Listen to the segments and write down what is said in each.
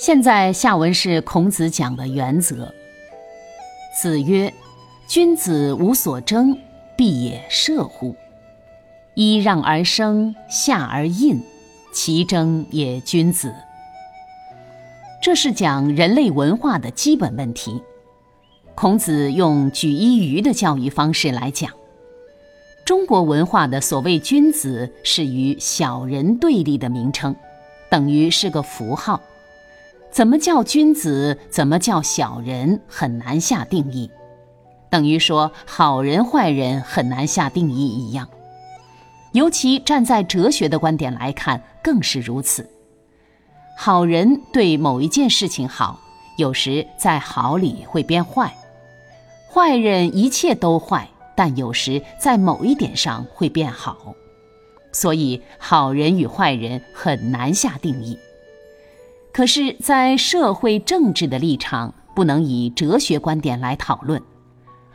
现在下文是孔子讲的原则。子曰：“君子无所争，必也射乎？揖让而生，下而应，其争也君子。”这是讲人类文化的基本问题。孔子用举一隅的教育方式来讲。中国文化的所谓君子，是与小人对立的名称，等于是个符号。怎么叫君子，怎么叫小人，很难下定义，等于说好人坏人很难下定义一样。尤其站在哲学的观点来看，更是如此。好人对某一件事情好，有时在好里会变坏；坏人一切都坏。但有时在某一点上会变好，所以好人与坏人很难下定义。可是，在社会政治的立场，不能以哲学观点来讨论，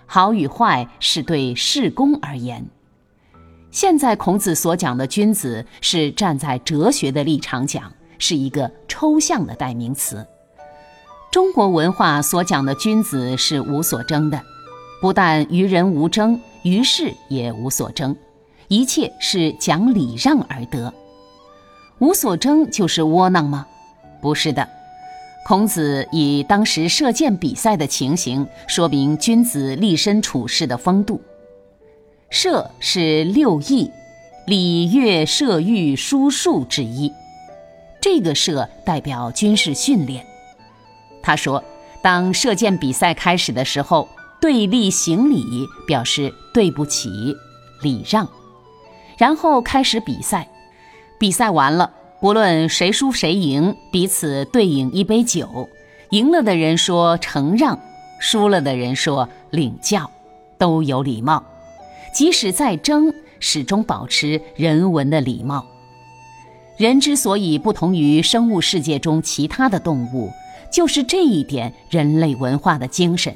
好与坏是对事公而言。现在孔子所讲的君子，是站在哲学的立场讲，是一个抽象的代名词。中国文化所讲的君子是无所争的。不但与人无争，于事也无所争，一切是讲礼让而得。无所争就是窝囊吗？不是的。孔子以当时射箭比赛的情形，说明君子立身处世的风度。射是六艺，礼乐射御书数之一。这个射代表军事训练。他说，当射箭比赛开始的时候。对立行礼，表示对不起，礼让，然后开始比赛。比赛完了，无论谁输谁赢，彼此对饮一杯酒。赢了的人说承让，输了的人说领教，都有礼貌。即使在争，始终保持人文的礼貌。人之所以不同于生物世界中其他的动物，就是这一点人类文化的精神。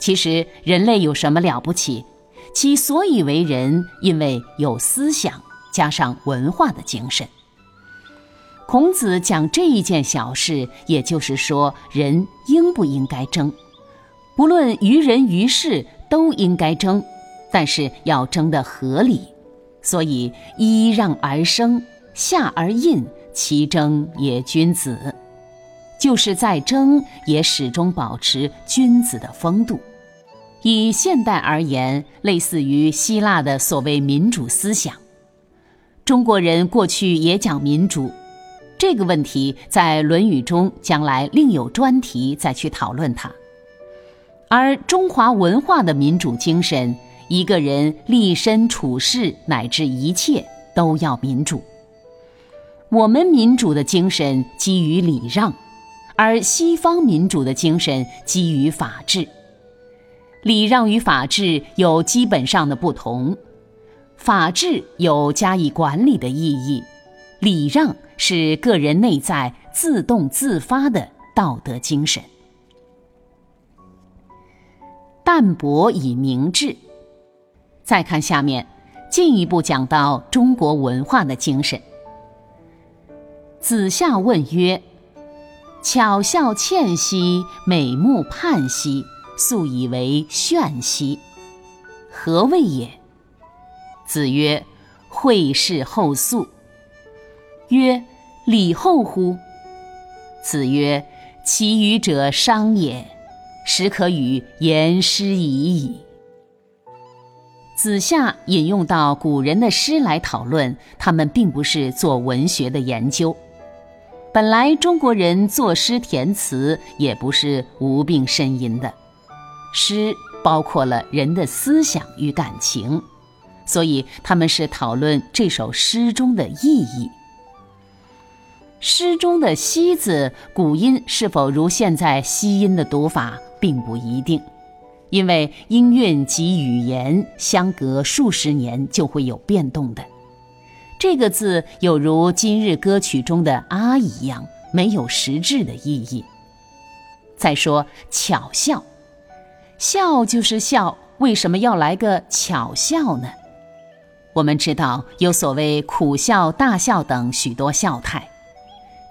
其实人类有什么了不起？其所以为人，因为有思想加上文化的精神。孔子讲这一件小事，也就是说，人应不应该争？不论于人于事，都应该争，但是要争得合理。所以揖让而生，下而应，其争也君子。就是在争，也始终保持君子的风度。以现代而言，类似于希腊的所谓民主思想。中国人过去也讲民主，这个问题在《论语》中将来另有专题再去讨论它。而中华文化的民主精神，一个人立身处世乃至一切都要民主。我们民主的精神基于礼让。而西方民主的精神基于法治，礼让与法治有基本上的不同。法治有加以管理的意义，礼让是个人内在自动自发的道德精神。淡泊以明志。再看下面，进一步讲到中国文化的精神。子夏问曰。巧笑倩兮，美目盼兮，素以为炫兮。何谓也？子曰：惠氏后素。曰：礼后乎？子曰：其余者商也，始可与言诗已矣。子夏引用到古人的诗来讨论，他们并不是做文学的研究。本来中国人作诗填词也不是无病呻吟的，诗包括了人的思想与感情，所以他们是讨论这首诗中的意义。诗中的“西”字古音是否如现在西音的读法，并不一定，因为音韵及语言相隔数十年就会有变动的。这个字有如今日歌曲中的“啊”一样，没有实质的意义。再说“巧笑”，笑就是笑，为什么要来个巧笑呢？我们知道有所谓苦笑、大笑等许多笑态。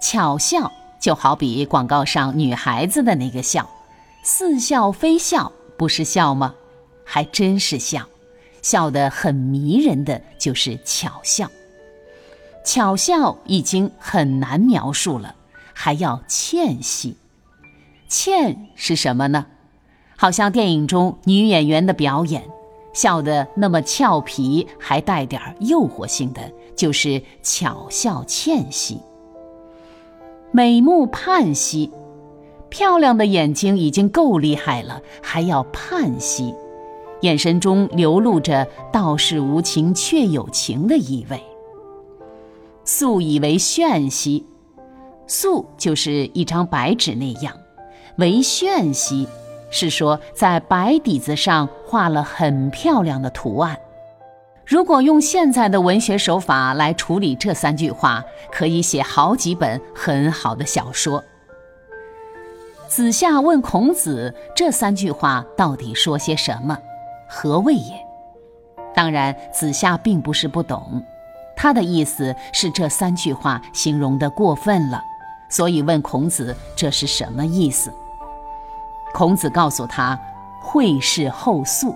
巧笑就好比广告上女孩子的那个笑，似笑非笑，不是笑吗？还真是笑，笑得很迷人的就是巧笑。巧笑已经很难描述了，还要倩兮。倩是什么呢？好像电影中女演员的表演，笑得那么俏皮，还带点诱惑性的，就是巧笑倩兮。美目盼兮，漂亮的眼睛已经够厉害了，还要盼兮，眼神中流露着道是无情却有情的意味。素以为炫兮，素就是一张白纸那样，为炫兮，是说在白底子上画了很漂亮的图案。如果用现在的文学手法来处理这三句话，可以写好几本很好的小说。子夏问孔子这三句话到底说些什么，何谓也？当然，子夏并不是不懂，他的意思是这三句话形容的过分了，所以问孔子这是什么意思。孔子告诉他：“会事后素。”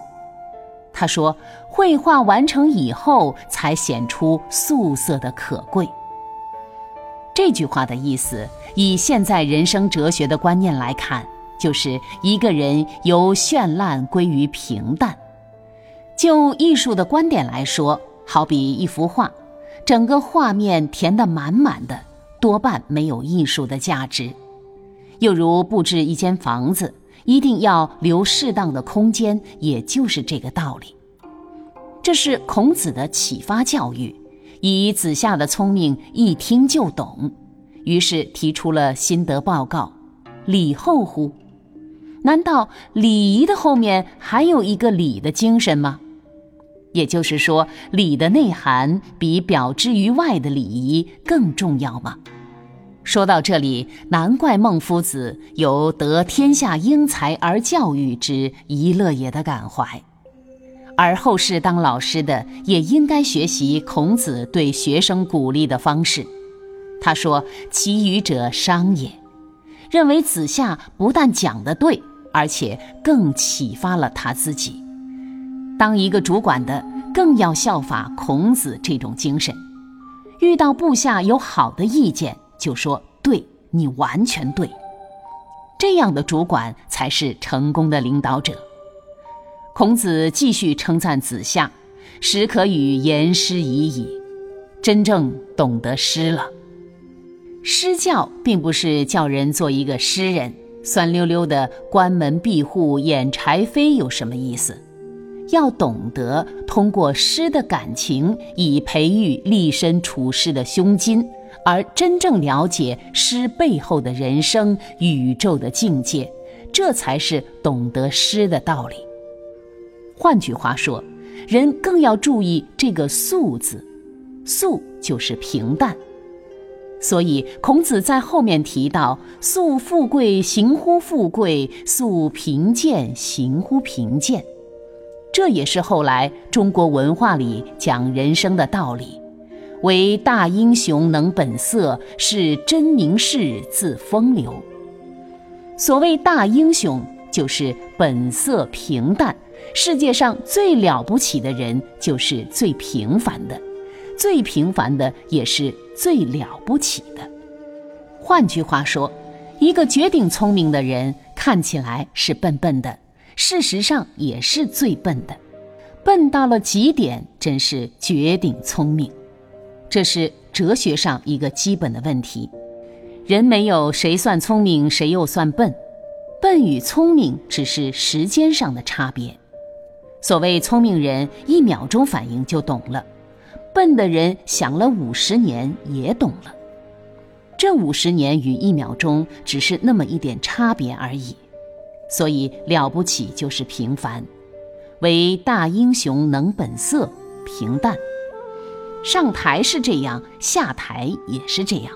他说：“绘画完成以后，才显出素色的可贵。”这句话的意思，以现在人生哲学的观念来看，就是一个人由绚烂归于平淡。就艺术的观点来说，好比一幅画，整个画面填得满满的，多半没有艺术的价值。又如布置一间房子。一定要留适当的空间，也就是这个道理。这是孔子的启发教育，以子夏的聪明一听就懂，于是提出了心得报告：礼后乎？难道礼仪的后面还有一个礼的精神吗？也就是说，礼的内涵比表之于外的礼仪更重要吗？说到这里，难怪孟夫子有得天下英才而教育之一乐也的感怀，而后世当老师的也应该学习孔子对学生鼓励的方式。他说：“其余者商也。”认为子夏不但讲得对，而且更启发了他自己。当一个主管的，更要效法孔子这种精神，遇到部下有好的意见。就说对你完全对，这样的主管才是成功的领导者。孔子继续称赞子夏：“始可与言师已矣。”真正懂得师了。诗教并不是叫人做一个诗人，酸溜溜的关门闭户掩柴扉有什么意思？要懂得通过诗的感情，以培育立身处世的胸襟。而真正了解诗背后的人生、宇宙的境界，这才是懂得诗的道理。换句话说，人更要注意这个“素”字，“素”就是平淡。所以孔子在后面提到：“素富贵，行乎富贵；素贫贱，行乎贫贱。”这也是后来中国文化里讲人生的道理。为大英雄能本色，是真名士自风流。所谓大英雄，就是本色平淡。世界上最了不起的人，就是最平凡的；最平凡的，也是最了不起的。换句话说，一个绝顶聪明的人，看起来是笨笨的，事实上也是最笨的。笨到了极点，真是绝顶聪明。这是哲学上一个基本的问题：人没有谁算聪明，谁又算笨，笨与聪明只是时间上的差别。所谓聪明人一秒钟反应就懂了，笨的人想了五十年也懂了。这五十年与一秒钟只是那么一点差别而已。所以了不起就是平凡，唯大英雄能本色，平淡。上台是这样，下台也是这样。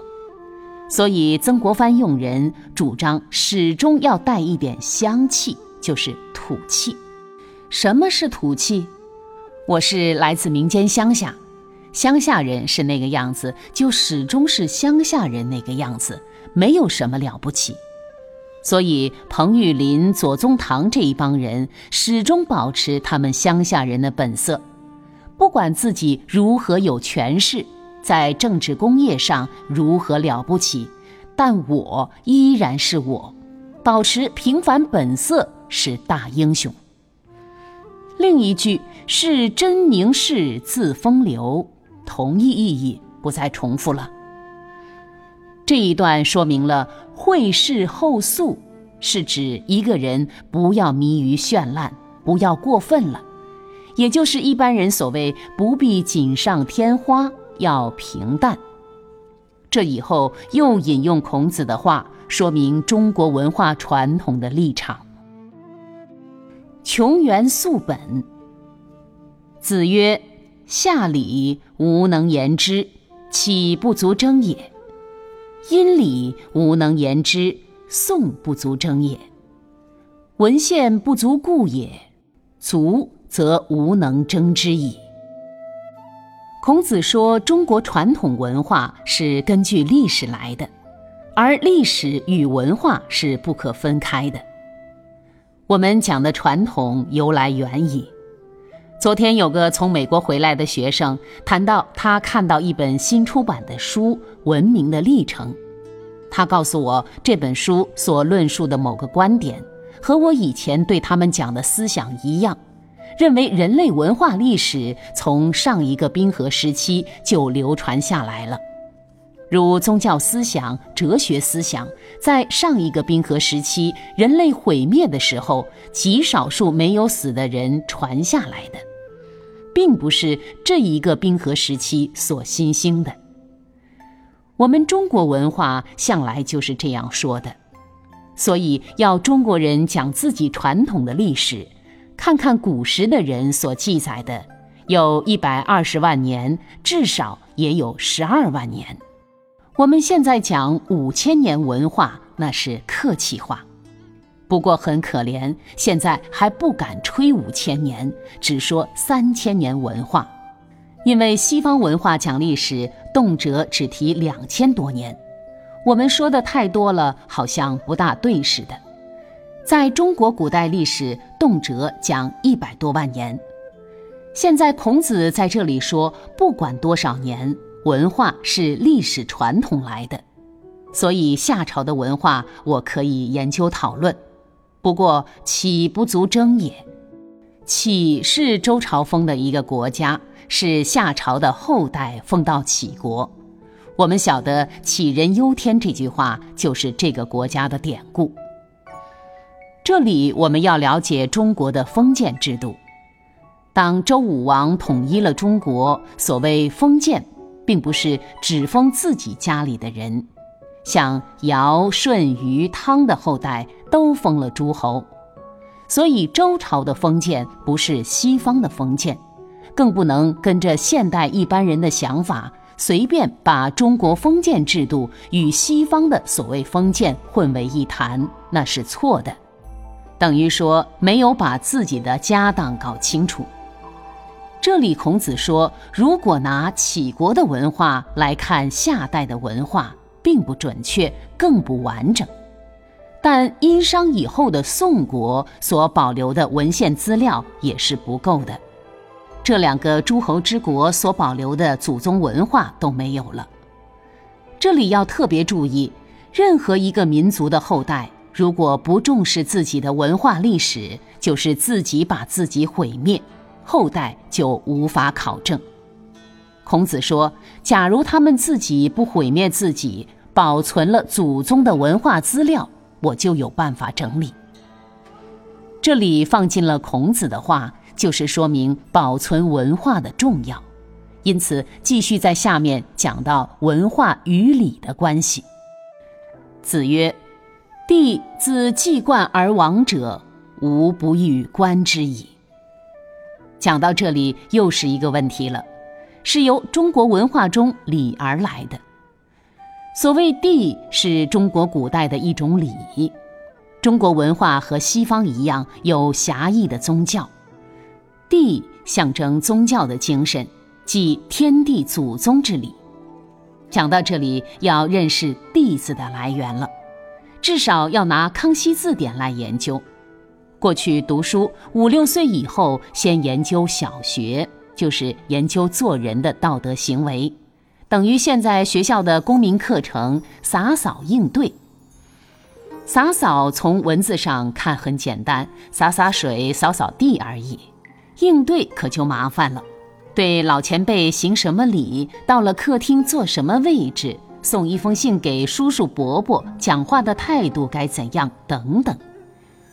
所以曾国藩用人主张始终要带一点香气，就是土气。什么是土气？我是来自民间乡下，乡下人是那个样子，就始终是乡下人那个样子，没有什么了不起。所以，彭玉麟、左宗棠这一帮人始终保持他们乡下人的本色，不管自己如何有权势，在政治工业上如何了不起，但我依然是我，保持平凡本色是大英雄。另一句是真宁士自风流，同一意义，不再重复了。这一段说明了会事后素，是指一个人不要迷于绚烂，不要过分了，也就是一般人所谓不必锦上添花，要平淡。这以后又引用孔子的话，说明中国文化传统的立场。穷源素本。子曰：“夏礼无能言之，岂不足争也？”殷礼无能言之，宋不足争也；文献不足故也，足则无能争之矣。孔子说，中国传统文化是根据历史来的，而历史与文化是不可分开的。我们讲的传统由来远矣。昨天有个从美国回来的学生谈到，他看到一本新出版的书《文明的历程》，他告诉我这本书所论述的某个观点和我以前对他们讲的思想一样，认为人类文化历史从上一个冰河时期就流传下来了，如宗教思想、哲学思想，在上一个冰河时期人类毁灭的时候，极少数没有死的人传下来的。并不是这一个冰河时期所新兴的。我们中国文化向来就是这样说的，所以要中国人讲自己传统的历史，看看古时的人所记载的，有一百二十万年，至少也有十二万年。我们现在讲五千年文化，那是客气话。不过很可怜，现在还不敢吹五千年，只说三千年文化，因为西方文化讲历史，动辄只提两千多年，我们说的太多了，好像不大对似的。在中国古代历史，动辄讲一百多万年，现在孔子在这里说，不管多少年，文化是历史传统来的，所以夏朝的文化，我可以研究讨论。不过，启不足争也。启是周朝封的一个国家，是夏朝的后代封到启国。我们晓得“杞人忧天”这句话就是这个国家的典故。这里我们要了解中国的封建制度。当周武王统一了中国，所谓封建，并不是只封自己家里的人。像尧、舜、禹、汤的后代都封了诸侯，所以周朝的封建不是西方的封建，更不能跟着现代一般人的想法，随便把中国封建制度与西方的所谓封建混为一谈，那是错的。等于说没有把自己的家当搞清楚。这里孔子说，如果拿杞国的文化来看夏代的文化。并不准确，更不完整。但殷商以后的宋国所保留的文献资料也是不够的，这两个诸侯之国所保留的祖宗文化都没有了。这里要特别注意，任何一个民族的后代，如果不重视自己的文化历史，就是自己把自己毁灭，后代就无法考证。孔子说：“假如他们自己不毁灭自己，保存了祖宗的文化资料，我就有办法整理。”这里放进了孔子的话，就是说明保存文化的重要。因此，继续在下面讲到文化与礼的关系。子曰：“帝自既冠而亡者，无不欲观之矣。”讲到这里，又是一个问题了，是由中国文化中礼而来的。所谓帝，是中国古代的一种礼。中国文化和西方一样，有狭义的宗教。帝象征宗教的精神，即天地祖宗之礼。讲到这里，要认识“帝”字的来源了，至少要拿《康熙字典》来研究。过去读书五六岁以后，先研究小学，就是研究做人的道德行为。等于现在学校的公民课程“洒扫应对”。洒扫从文字上看很简单，洒洒水、扫扫地而已。应对可就麻烦了，对老前辈行什么礼，到了客厅坐什么位置，送一封信给叔叔伯伯，讲话的态度该怎样等等，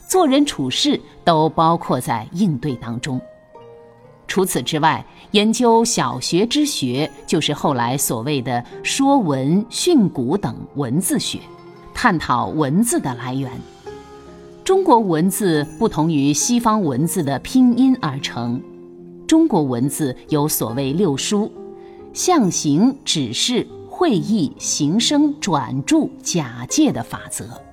做人处事都包括在应对当中。除此之外，研究小学之学，就是后来所谓的说文、训诂等文字学，探讨文字的来源。中国文字不同于西方文字的拼音而成，中国文字有所谓六书：象形、指示、会意、形声、转注、假借的法则。